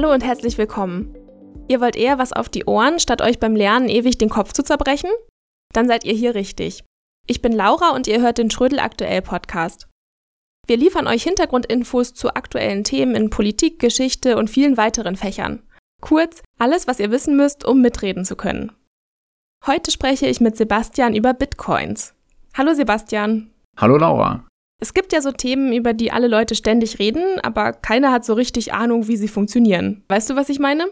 Hallo und herzlich willkommen. Ihr wollt eher was auf die Ohren, statt euch beim Lernen ewig den Kopf zu zerbrechen? Dann seid ihr hier richtig. Ich bin Laura und ihr hört den Schrödel Aktuell Podcast. Wir liefern euch Hintergrundinfos zu aktuellen Themen in Politik, Geschichte und vielen weiteren Fächern. Kurz, alles, was ihr wissen müsst, um mitreden zu können. Heute spreche ich mit Sebastian über Bitcoins. Hallo Sebastian. Hallo Laura. Es gibt ja so Themen, über die alle Leute ständig reden, aber keiner hat so richtig Ahnung, wie sie funktionieren. Weißt du, was ich meine?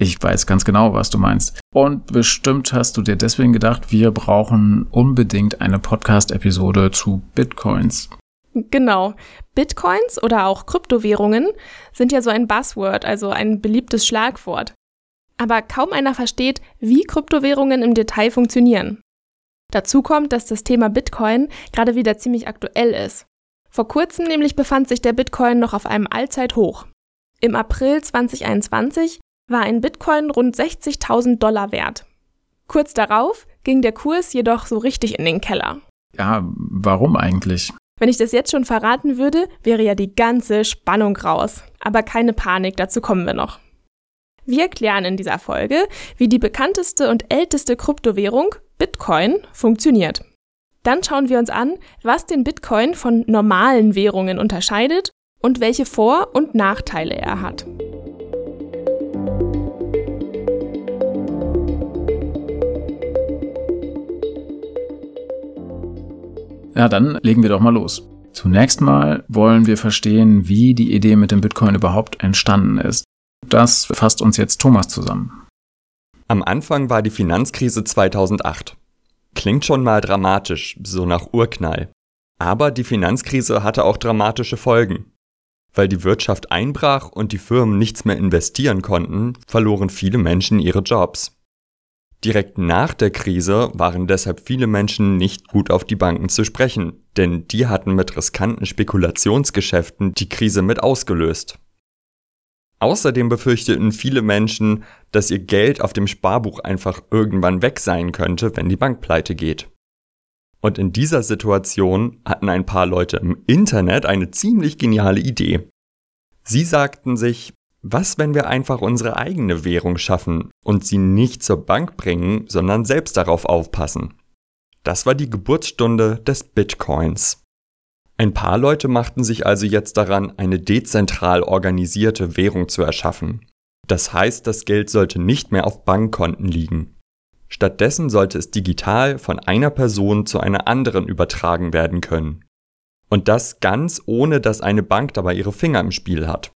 Ich weiß ganz genau, was du meinst. Und bestimmt hast du dir deswegen gedacht, wir brauchen unbedingt eine Podcast-Episode zu Bitcoins. Genau. Bitcoins oder auch Kryptowährungen sind ja so ein Buzzword, also ein beliebtes Schlagwort. Aber kaum einer versteht, wie Kryptowährungen im Detail funktionieren. Dazu kommt, dass das Thema Bitcoin gerade wieder ziemlich aktuell ist. Vor kurzem nämlich befand sich der Bitcoin noch auf einem Allzeithoch. Im April 2021 war ein Bitcoin rund 60.000 Dollar wert. Kurz darauf ging der Kurs jedoch so richtig in den Keller. Ja, warum eigentlich? Wenn ich das jetzt schon verraten würde, wäre ja die ganze Spannung raus. Aber keine Panik, dazu kommen wir noch. Wir erklären in dieser Folge, wie die bekannteste und älteste Kryptowährung, Bitcoin, funktioniert. Dann schauen wir uns an, was den Bitcoin von normalen Währungen unterscheidet und welche Vor- und Nachteile er hat. Ja, dann legen wir doch mal los. Zunächst mal wollen wir verstehen, wie die Idee mit dem Bitcoin überhaupt entstanden ist. Das fasst uns jetzt Thomas zusammen. Am Anfang war die Finanzkrise 2008. Klingt schon mal dramatisch, so nach Urknall. Aber die Finanzkrise hatte auch dramatische Folgen. Weil die Wirtschaft einbrach und die Firmen nichts mehr investieren konnten, verloren viele Menschen ihre Jobs. Direkt nach der Krise waren deshalb viele Menschen nicht gut auf die Banken zu sprechen, denn die hatten mit riskanten Spekulationsgeschäften die Krise mit ausgelöst. Außerdem befürchteten viele Menschen, dass ihr Geld auf dem Sparbuch einfach irgendwann weg sein könnte, wenn die Bank pleite geht. Und in dieser Situation hatten ein paar Leute im Internet eine ziemlich geniale Idee. Sie sagten sich, was, wenn wir einfach unsere eigene Währung schaffen und sie nicht zur Bank bringen, sondern selbst darauf aufpassen? Das war die Geburtsstunde des Bitcoins. Ein paar Leute machten sich also jetzt daran, eine dezentral organisierte Währung zu erschaffen. Das heißt, das Geld sollte nicht mehr auf Bankkonten liegen. Stattdessen sollte es digital von einer Person zu einer anderen übertragen werden können. Und das ganz ohne, dass eine Bank dabei ihre Finger im Spiel hat.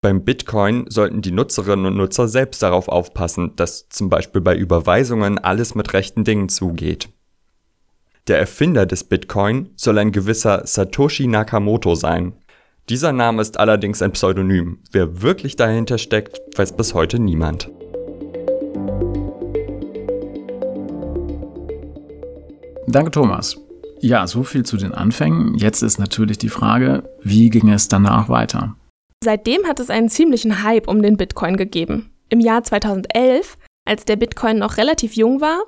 Beim Bitcoin sollten die Nutzerinnen und Nutzer selbst darauf aufpassen, dass zum Beispiel bei Überweisungen alles mit rechten Dingen zugeht. Der Erfinder des Bitcoin soll ein gewisser Satoshi Nakamoto sein. Dieser Name ist allerdings ein Pseudonym. Wer wirklich dahinter steckt, weiß bis heute niemand. Danke, Thomas. Ja, so viel zu den Anfängen. Jetzt ist natürlich die Frage, wie ging es danach weiter? Seitdem hat es einen ziemlichen Hype um den Bitcoin gegeben. Im Jahr 2011, als der Bitcoin noch relativ jung war,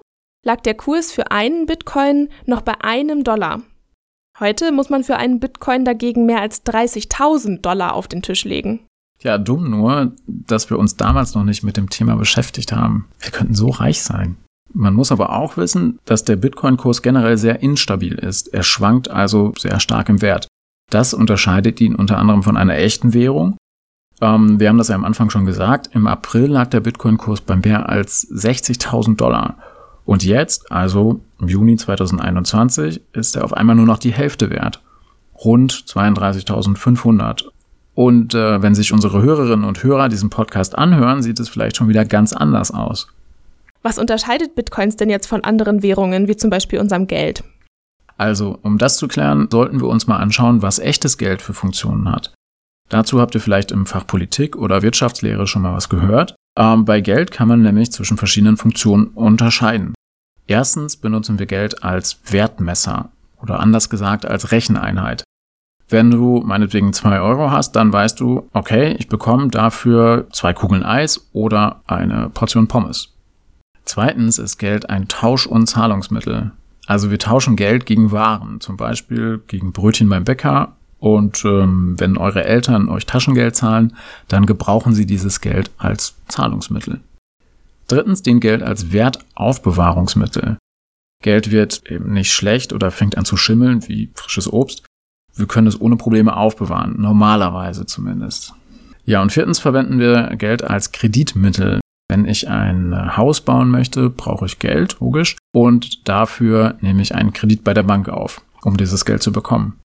lag der Kurs für einen Bitcoin noch bei einem Dollar. Heute muss man für einen Bitcoin dagegen mehr als 30.000 Dollar auf den Tisch legen. Ja, dumm nur, dass wir uns damals noch nicht mit dem Thema beschäftigt haben. Wir könnten so reich sein. Man muss aber auch wissen, dass der Bitcoin-Kurs generell sehr instabil ist. Er schwankt also sehr stark im Wert. Das unterscheidet ihn unter anderem von einer echten Währung. Ähm, wir haben das ja am Anfang schon gesagt. Im April lag der Bitcoin-Kurs bei mehr als 60.000 Dollar. Und jetzt, also im Juni 2021, ist er auf einmal nur noch die Hälfte wert. Rund 32.500. Und äh, wenn sich unsere Hörerinnen und Hörer diesen Podcast anhören, sieht es vielleicht schon wieder ganz anders aus. Was unterscheidet Bitcoins denn jetzt von anderen Währungen, wie zum Beispiel unserem Geld? Also, um das zu klären, sollten wir uns mal anschauen, was echtes Geld für Funktionen hat. Dazu habt ihr vielleicht im Fach Politik oder Wirtschaftslehre schon mal was gehört. Ähm, bei Geld kann man nämlich zwischen verschiedenen Funktionen unterscheiden. Erstens benutzen wir Geld als Wertmesser oder anders gesagt als Recheneinheit. Wenn du meinetwegen zwei Euro hast, dann weißt du, okay, ich bekomme dafür zwei Kugeln Eis oder eine Portion Pommes. Zweitens ist Geld ein Tausch- und Zahlungsmittel. Also wir tauschen Geld gegen Waren, zum Beispiel gegen Brötchen beim Bäcker Und ähm, wenn eure Eltern euch Taschengeld zahlen, dann gebrauchen sie dieses Geld als Zahlungsmittel. Drittens dient Geld als Wertaufbewahrungsmittel. Geld wird eben nicht schlecht oder fängt an zu schimmeln wie frisches Obst. Wir können es ohne Probleme aufbewahren, normalerweise zumindest. Ja, und viertens verwenden wir Geld als Kreditmittel. Wenn ich ein Haus bauen möchte, brauche ich Geld, logisch, und dafür nehme ich einen Kredit bei der Bank auf, um dieses Geld zu bekommen.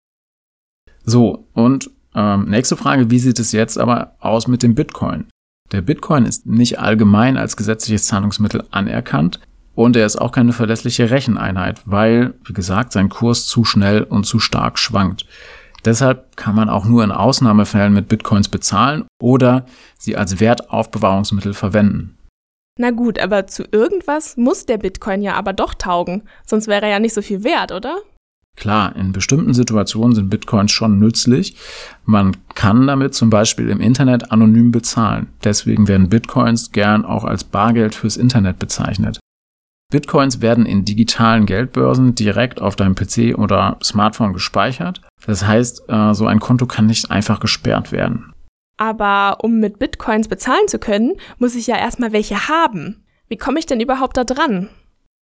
So, und ähm, nächste Frage, wie sieht es jetzt aber aus mit dem Bitcoin? Der Bitcoin ist nicht allgemein als gesetzliches Zahlungsmittel anerkannt und er ist auch keine verlässliche Recheneinheit, weil, wie gesagt, sein Kurs zu schnell und zu stark schwankt. Deshalb kann man auch nur in Ausnahmefällen mit Bitcoins bezahlen oder sie als Wertaufbewahrungsmittel verwenden. Na gut, aber zu irgendwas muss der Bitcoin ja aber doch taugen, sonst wäre er ja nicht so viel wert, oder? Klar, in bestimmten Situationen sind Bitcoins schon nützlich. Man kann damit zum Beispiel im Internet anonym bezahlen. Deswegen werden Bitcoins gern auch als Bargeld fürs Internet bezeichnet. Bitcoins werden in digitalen Geldbörsen direkt auf deinem PC oder Smartphone gespeichert. Das heißt, äh, so ein Konto kann nicht einfach gesperrt werden. Aber um mit Bitcoins bezahlen zu können, muss ich ja erstmal welche haben. Wie komme ich denn überhaupt da dran?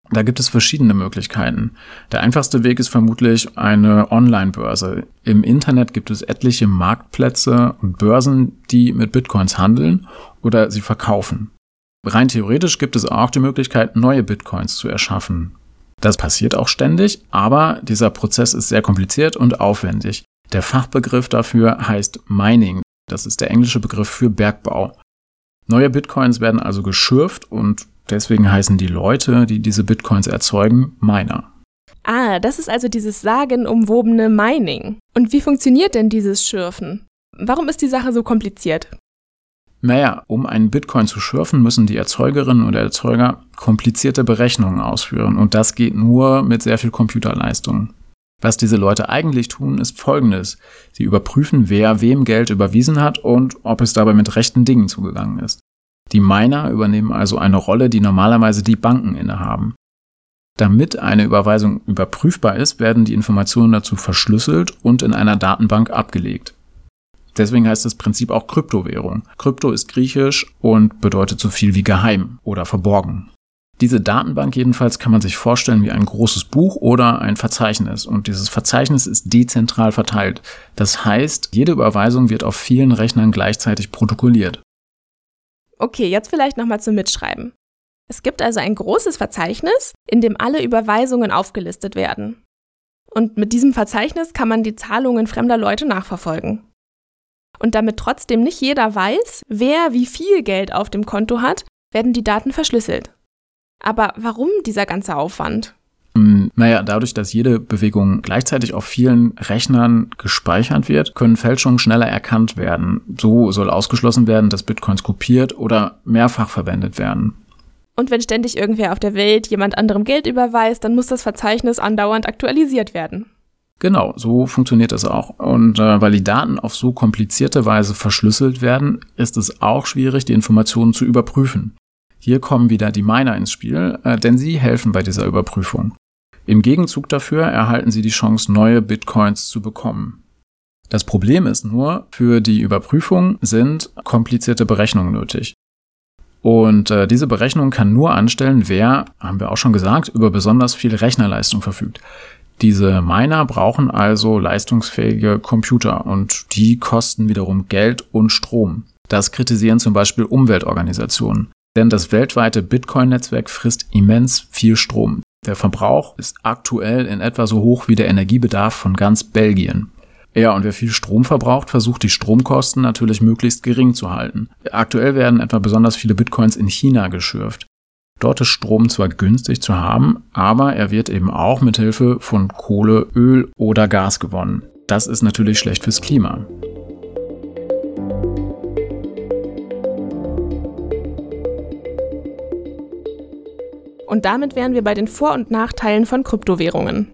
Da gibt es verschiedene Möglichkeiten. Der einfachste Weg ist vermutlich eine Online-Börse. Im Internet gibt es etliche Marktplätze und Börsen, die mit Bitcoins handeln oder sie verkaufen. Rein theoretisch gibt es auch die Möglichkeit, neue Bitcoins zu erschaffen. Das passiert auch ständig, aber dieser Prozess ist sehr kompliziert und aufwendig. Der Fachbegriff dafür heißt Mining. Das ist der englische Begriff für Bergbau. Neue Bitcoins werden also geschürft und deswegen heißen die Leute, die diese Bitcoins erzeugen, Miner. Ah, das ist also dieses sagenumwobene Mining. Und wie funktioniert denn dieses Schürfen? Warum ist die Sache so kompliziert? Naja, um einen Bitcoin zu schürfen, müssen die Erzeugerinnen oder Erzeuger komplizierte Berechnungen ausführen und das geht nur mit sehr viel Computerleistung. Was diese Leute eigentlich tun, ist folgendes. Sie überprüfen, wer wem Geld überwiesen hat und ob es dabei mit rechten Dingen zugegangen ist. Die Miner übernehmen also eine Rolle, die normalerweise die Banken innehaben. Damit eine Überweisung überprüfbar ist, werden die Informationen dazu verschlüsselt und in einer Datenbank abgelegt. Deswegen heißt das Prinzip auch Kryptowährung. Krypto ist griechisch und bedeutet so viel wie geheim oder verborgen. Diese Datenbank jedenfalls kann man sich vorstellen wie ein großes Buch oder ein Verzeichnis. Und dieses Verzeichnis ist dezentral verteilt. Das heißt, jede Überweisung wird auf vielen Rechnern gleichzeitig protokolliert. Okay, jetzt vielleicht nochmal zum Mitschreiben. Es gibt also ein großes Verzeichnis, in dem alle Überweisungen aufgelistet werden. Und mit diesem Verzeichnis kann man die Zahlungen fremder Leute nachverfolgen. Und damit trotzdem nicht jeder weiß, wer wie viel Geld auf dem Konto hat, werden die Daten verschlüsselt. Aber warum dieser ganze Aufwand? Naja, dadurch, dass jede Bewegung gleichzeitig auf vielen Rechnern gespeichert wird, können Fälschungen schneller erkannt werden. So soll ausgeschlossen werden, dass Bitcoins kopiert oder mehrfach verwendet werden. Und wenn ständig irgendwer auf der Welt jemand anderem Geld überweist, dann muss das Verzeichnis andauernd aktualisiert werden. Genau, so funktioniert es auch. Und äh, weil die Daten auf so komplizierte Weise verschlüsselt werden, ist es auch schwierig, die Informationen zu überprüfen. Hier kommen wieder die Miner ins Spiel, äh, denn sie helfen bei dieser Überprüfung. Im Gegenzug dafür erhalten sie die Chance, neue Bitcoins zu bekommen. Das Problem ist nur, für die Überprüfung sind komplizierte Berechnungen nötig. Und äh, diese Berechnung kann nur anstellen, wer, haben wir auch schon gesagt, über besonders viel Rechnerleistung verfügt. Diese Miner brauchen also leistungsfähige Computer und die kosten wiederum Geld und Strom. Das kritisieren zum Beispiel Umweltorganisationen. Denn das weltweite Bitcoin-Netzwerk frisst immens viel Strom. Der Verbrauch ist aktuell in etwa so hoch wie der Energiebedarf von ganz Belgien. Ja, und wer viel Strom verbraucht, versucht die Stromkosten natürlich möglichst gering zu halten. Aktuell werden etwa besonders viele Bitcoins in China geschürft. Dort ist Strom zwar günstig zu haben, aber er wird eben auch mit Hilfe von Kohle, Öl oder Gas gewonnen. Das ist natürlich schlecht fürs Klima. Und damit wären wir bei den Vor- und Nachteilen von Kryptowährungen.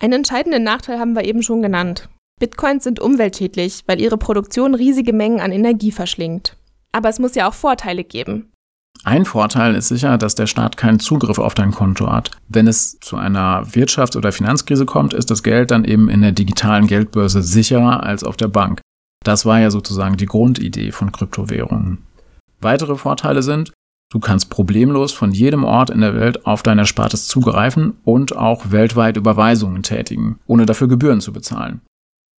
Einen entscheidenden Nachteil haben wir eben schon genannt. Bitcoins sind umweltschädlich, weil ihre Produktion riesige Mengen an Energie verschlingt. Aber es muss ja auch Vorteile geben. Ein Vorteil ist sicher, dass der Staat keinen Zugriff auf dein Konto hat. Wenn es zu einer Wirtschafts- oder Finanzkrise kommt, ist das Geld dann eben in der digitalen Geldbörse sicherer als auf der Bank. Das war ja sozusagen die Grundidee von Kryptowährungen. Weitere Vorteile sind, du kannst problemlos von jedem Ort in der Welt auf dein Erspartes zugreifen und auch weltweit Überweisungen tätigen, ohne dafür Gebühren zu bezahlen.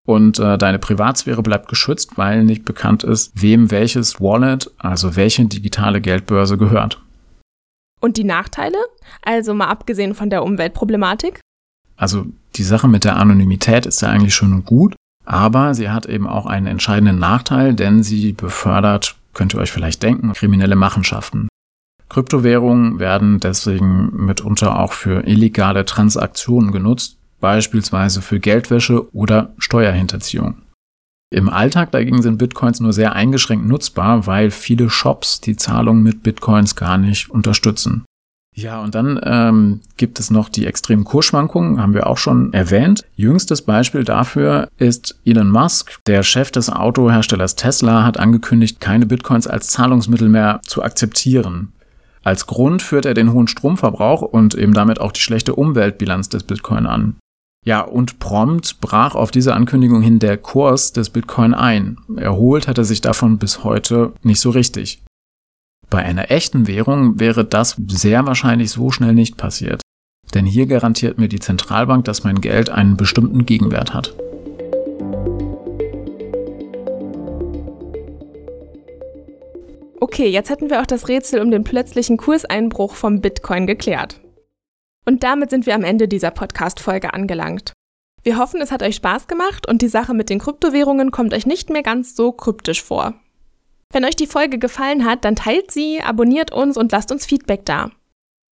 Und äh, deine Privatsphäre bleibt geschützt, weil nicht bekannt ist, wem welches Wallet, also welche digitale Geldbörse gehört. Und die Nachteile? Also mal abgesehen von der Umweltproblematik? Also die Sache mit der Anonymität ist ja eigentlich schön und gut, aber sie hat eben auch einen entscheidenden Nachteil, denn sie befördert, könnt ihr euch vielleicht denken, kriminelle Machenschaften. Kryptowährungen werden deswegen mitunter auch für illegale Transaktionen genutzt, beispielsweise für Geldwäsche oder Steuerhinterziehung. Im Alltag dagegen sind Bitcoins nur sehr eingeschränkt nutzbar, weil viele Shops die Zahlung mit Bitcoins gar nicht unterstützen. Ja, und dann ähm, gibt es noch die extremen Kursschwankungen, haben wir auch schon erwähnt. Jüngstes Beispiel dafür ist Elon Musk. Der Chef des Autoherstellers Tesla hat angekündigt, keine Bitcoins als Zahlungsmittel mehr zu akzeptieren. Als Grund führt er den hohen Stromverbrauch und eben damit auch die schlechte Umweltbilanz des Bitcoin an. Ja, und prompt brach auf diese Ankündigung hin der Kurs des Bitcoin ein. Erholt hat er sich davon bis heute nicht so richtig. Bei einer echten Währung wäre das sehr wahrscheinlich so schnell nicht passiert. Denn hier garantiert mir die Zentralbank, dass mein Geld einen bestimmten Gegenwert hat. Okay, jetzt hätten wir auch das Rätsel um den plötzlichen Kurseinbruch vom Bitcoin geklärt. Und damit sind wir am Ende dieser Podcast-Folge angelangt. Wir hoffen, es hat euch Spaß gemacht und die Sache mit den Kryptowährungen kommt euch nicht mehr ganz so kryptisch vor. Wenn euch die Folge gefallen hat, dann teilt sie, abonniert uns und lasst uns Feedback da.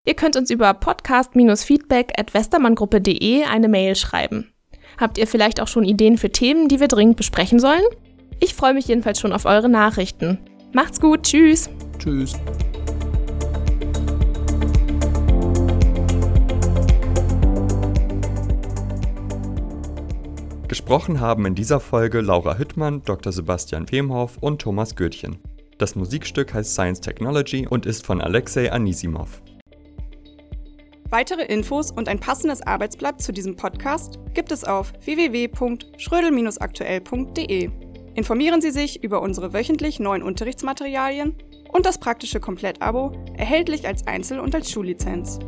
Ihr könnt uns über podcast-feedback at westermanngruppe.de eine Mail schreiben. Habt ihr vielleicht auch schon Ideen für Themen, die wir dringend besprechen sollen? Ich freue mich jedenfalls schon auf eure Nachrichten. Macht's gut, tschüss. Tschüss. Gesprochen haben in dieser Folge Laura Hüttmann, Dr. Sebastian Wemhoff und Thomas Goethchen. Das Musikstück heißt Science Technology und ist von Alexei Anisimov. Weitere Infos und ein passendes Arbeitsblatt zu diesem Podcast gibt es auf www.schrödel-aktuell.de. Informieren Sie sich über unsere wöchentlich neuen Unterrichtsmaterialien und das praktische Komplettabo, erhältlich als Einzel- und als Schullizenz.